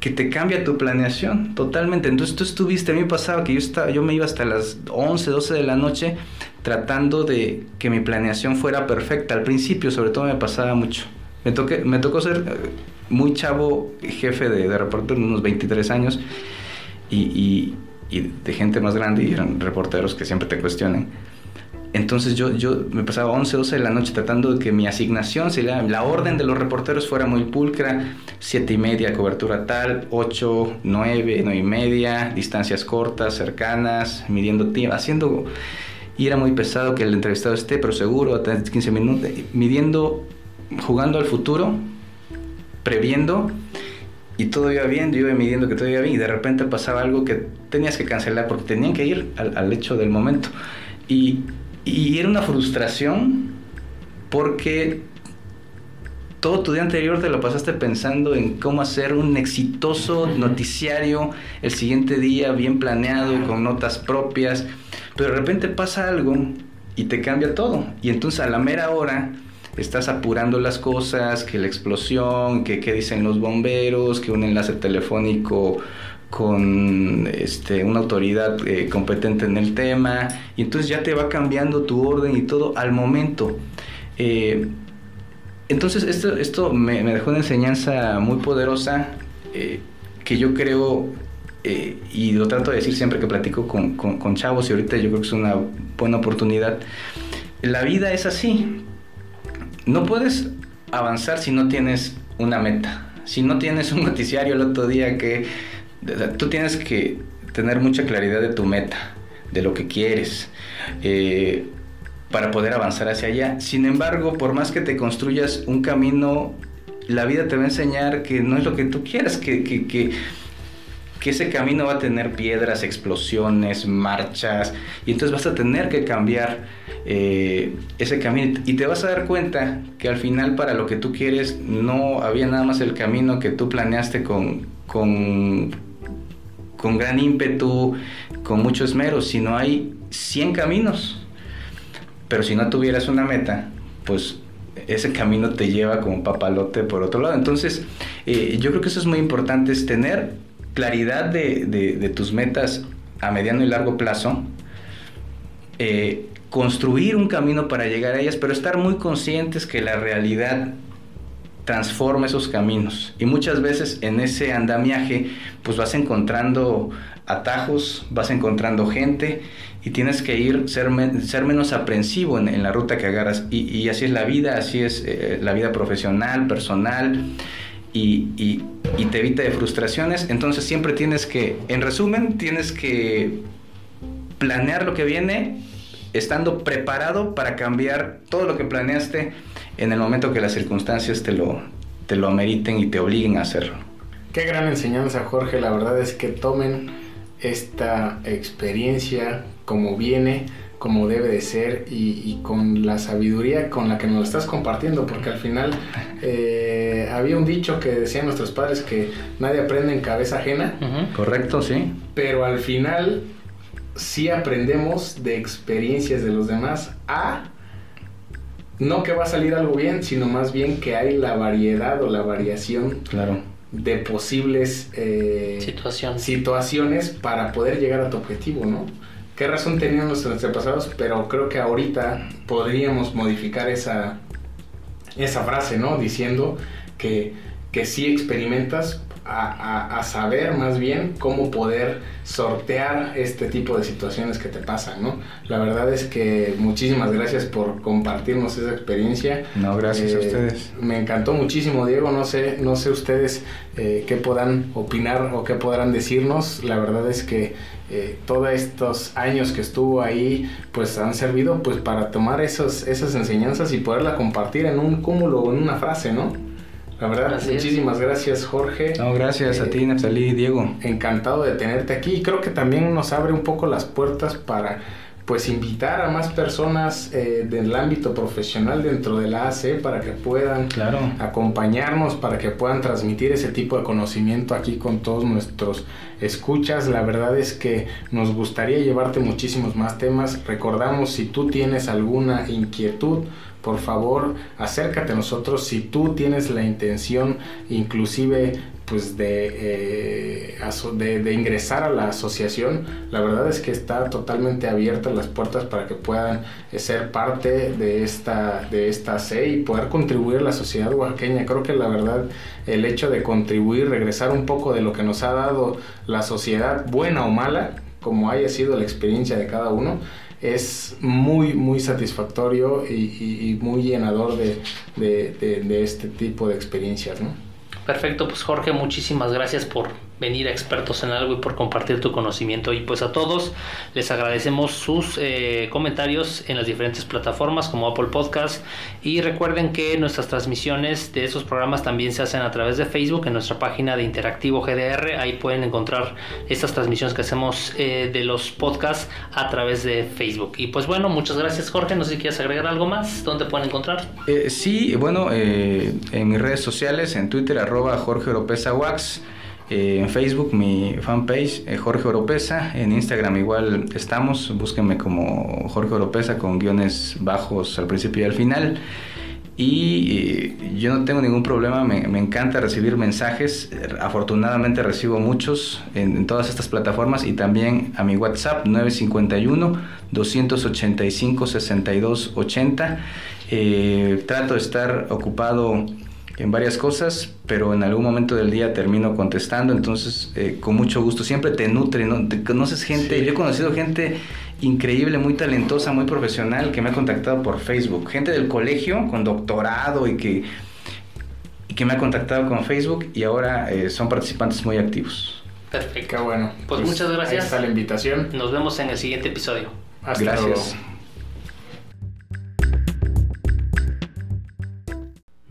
S3: que te cambia tu planeación totalmente. Entonces tú estuviste, a mí me pasaba que yo, estaba, yo me iba hasta las 11, 12 de la noche tratando de que mi planeación fuera perfecta. Al principio sobre todo me pasaba mucho. Me, toqué, me tocó ser eh, muy chavo, jefe de, de reportero, unos 23 años, y, y, de gente más grande, y eran reporteros que siempre te cuestionan. Entonces yo, yo me pasaba 11, 12 de la noche tratando de que mi asignación, sería, la orden de los reporteros fuera muy pulcra, 7 y media cobertura tal, 8, 9, 9 y media, distancias cortas, cercanas, midiendo tiempo, haciendo... Y era muy pesado que el entrevistado esté, pero seguro, 15 minutos, midiendo, jugando al futuro, previendo, y todo iba bien, yo iba midiendo que todo iba bien, y de repente pasaba algo que tenías que cancelar porque tenían que ir al, al hecho del momento. Y y era una frustración porque todo tu día anterior te lo pasaste pensando en cómo hacer un exitoso noticiario el siguiente día, bien planeado, con notas propias, pero de repente pasa algo y te cambia todo. Y entonces a la mera hora estás apurando las cosas, que la explosión, que qué dicen los bomberos, que un enlace telefónico con este, una autoridad eh, competente en el tema, y entonces ya te va cambiando tu orden y todo al momento. Eh, entonces esto, me, dejó una enseñanza muy poderosa eh, que yo creo, y lo trato de decir siempre que platico con, con, con chavos, y ahorita yo creo que es una buena oportunidad, la vida es así. No puedes avanzar si no tienes una meta. Si no tienes un noticiario el otro día que tú tienes que tener mucha claridad de tu meta, de lo que quieres, eh, para poder avanzar hacia allá. Sin embargo, por más que te construyas un camino, la vida te va a enseñar que no es lo que tú quieras, que, que, que, ese camino va a tener piedras, explosiones, marchas, y entonces vas a tener que cambiar eh, ese camino. Y te vas a dar cuenta que al final para lo que tú quieres no había nada más el camino que tú planeaste con, con con gran ímpetu, con mucho esmero, sino hay 100 caminos. Pero si no tuvieras una meta, pues ese camino te lleva como papalote por otro lado. Entonces, eh, yo creo que eso es muy importante, es tener claridad de, tus metas a mediano y largo plazo, eh, construir un camino para llegar a ellas, pero estar muy conscientes que la realidad transforma esos caminos. Y muchas veces en ese andamiaje, pues vas encontrando atajos, vas encontrando gente y tienes que ir, ser, ser menos aprensivo en, la ruta que agarras. Y, así es la vida, así es eh, la vida profesional, personal. Y, y, te evita de frustraciones. Entonces siempre tienes que, en resumen, tienes que planear lo que viene estando preparado para cambiar todo lo que planeaste en el momento que las circunstancias te lo, te lo ameriten y te obliguen a hacerlo.
S2: Qué gran enseñanza, Jorge. La verdad es que tomen esta experiencia como viene, como debe de ser y, con la sabiduría con la que nos lo estás compartiendo, porque al final eh, había un dicho que decían nuestros padres que nadie aprende en cabeza ajena.
S3: Correcto, sí.
S2: Pero al final sí aprendemos de experiencias de los demás a no que va a salir algo bien, sino más bien que hay la variedad o la variación
S3: claro.
S2: de posibles
S1: eh,
S2: situaciones para poder llegar a tu objetivo, ¿no? ¿Qué razón tenían nuestros antepasados? Pero creo que ahorita podríamos modificar esa, esa frase, ¿no? Diciendo que, que sí experimentas a, saber más bien cómo poder sortear este tipo de situaciones que te pasan, ¿no? La verdad es que muchísimas gracias por compartirnos esa experiencia.
S3: No, gracias a eh, ustedes.
S2: Me encantó muchísimo, Diego. No sé, no sé ustedes eh, qué puedan opinar o qué podrán decirnos. La verdad es que eh, todos estos años que estuvo ahí, pues han servido pues para tomar esos, esas enseñanzas y poderla compartir en un cúmulo o en una frase, ¿no? La verdad, muchísimas gracias Jorge.
S3: No, gracias a ti, eh, Neftalí y Diego.
S2: Encantado de tenerte aquí y creo que también nos abre un poco las puertas para pues invitar a más personas eh, del ámbito profesional dentro de la AC para que puedan acompañarnos, para que puedan transmitir ese tipo de conocimiento aquí con todos nuestros escuchas. La verdad es que nos gustaría llevarte muchísimos más temas. Recordamos si tú tienes alguna inquietud, por favor acércate a nosotros si tú tienes la intención inclusive pues de, de, ingresar a la asociación, la verdad es que está totalmente abierta las puertas para que puedan ser parte de esta, de esta C y poder contribuir a la sociedad oaxaqueña. Creo que la verdad el hecho de contribuir, regresar un poco de lo que nos ha dado la sociedad, buena o mala, como haya sido la experiencia de cada uno, es muy, muy satisfactorio y, muy llenador de, de, este tipo de experiencias. ¿no?
S1: Perfecto, pues Jorge, muchísimas gracias por venir a expertos en algo y por compartir tu conocimiento. Y pues a todos les agradecemos sus eh, comentarios en las diferentes plataformas como Apple Podcast. Y recuerden que nuestras transmisiones de esos programas también se hacen a través de Facebook en nuestra página de Interactivo GDR. Ahí pueden encontrar estas transmisiones que hacemos eh, de los podcasts a través de Facebook. Y pues bueno, muchas gracias Jorge. No sé si quieres agregar algo más. ¿Dónde pueden encontrar?
S3: Eh, sí, bueno, en mis redes sociales, en Twitter, arroba Jorge Oropesa Wax. Eh, en Facebook mi fanpage eh, Jorge Oropesa, en Instagram igual estamos, búsquenme como Jorge Oropesa con guiones bajos al principio y al final. Y eh, yo no tengo ningún problema, me, encanta recibir mensajes, afortunadamente recibo muchos en, todas estas plataformas y también a mi WhatsApp 951-285-6280. trato de estar ocupado en varias cosas, pero en algún momento del día termino contestando, entonces eh, con mucho gusto, siempre te nutre, ¿no? Te conoces gente, yo he conocido gente increíble, muy talentosa, muy profesional que me ha contactado por Facebook, gente del colegio con doctorado y que, que me ha contactado con Facebook y ahora eh, son participantes muy activos.
S2: Perfecto. Qué bueno.
S1: Pues, pues, muchas gracias.
S2: Ahí está la invitación.
S1: Nos vemos en el siguiente episodio.
S3: Hasta gracias.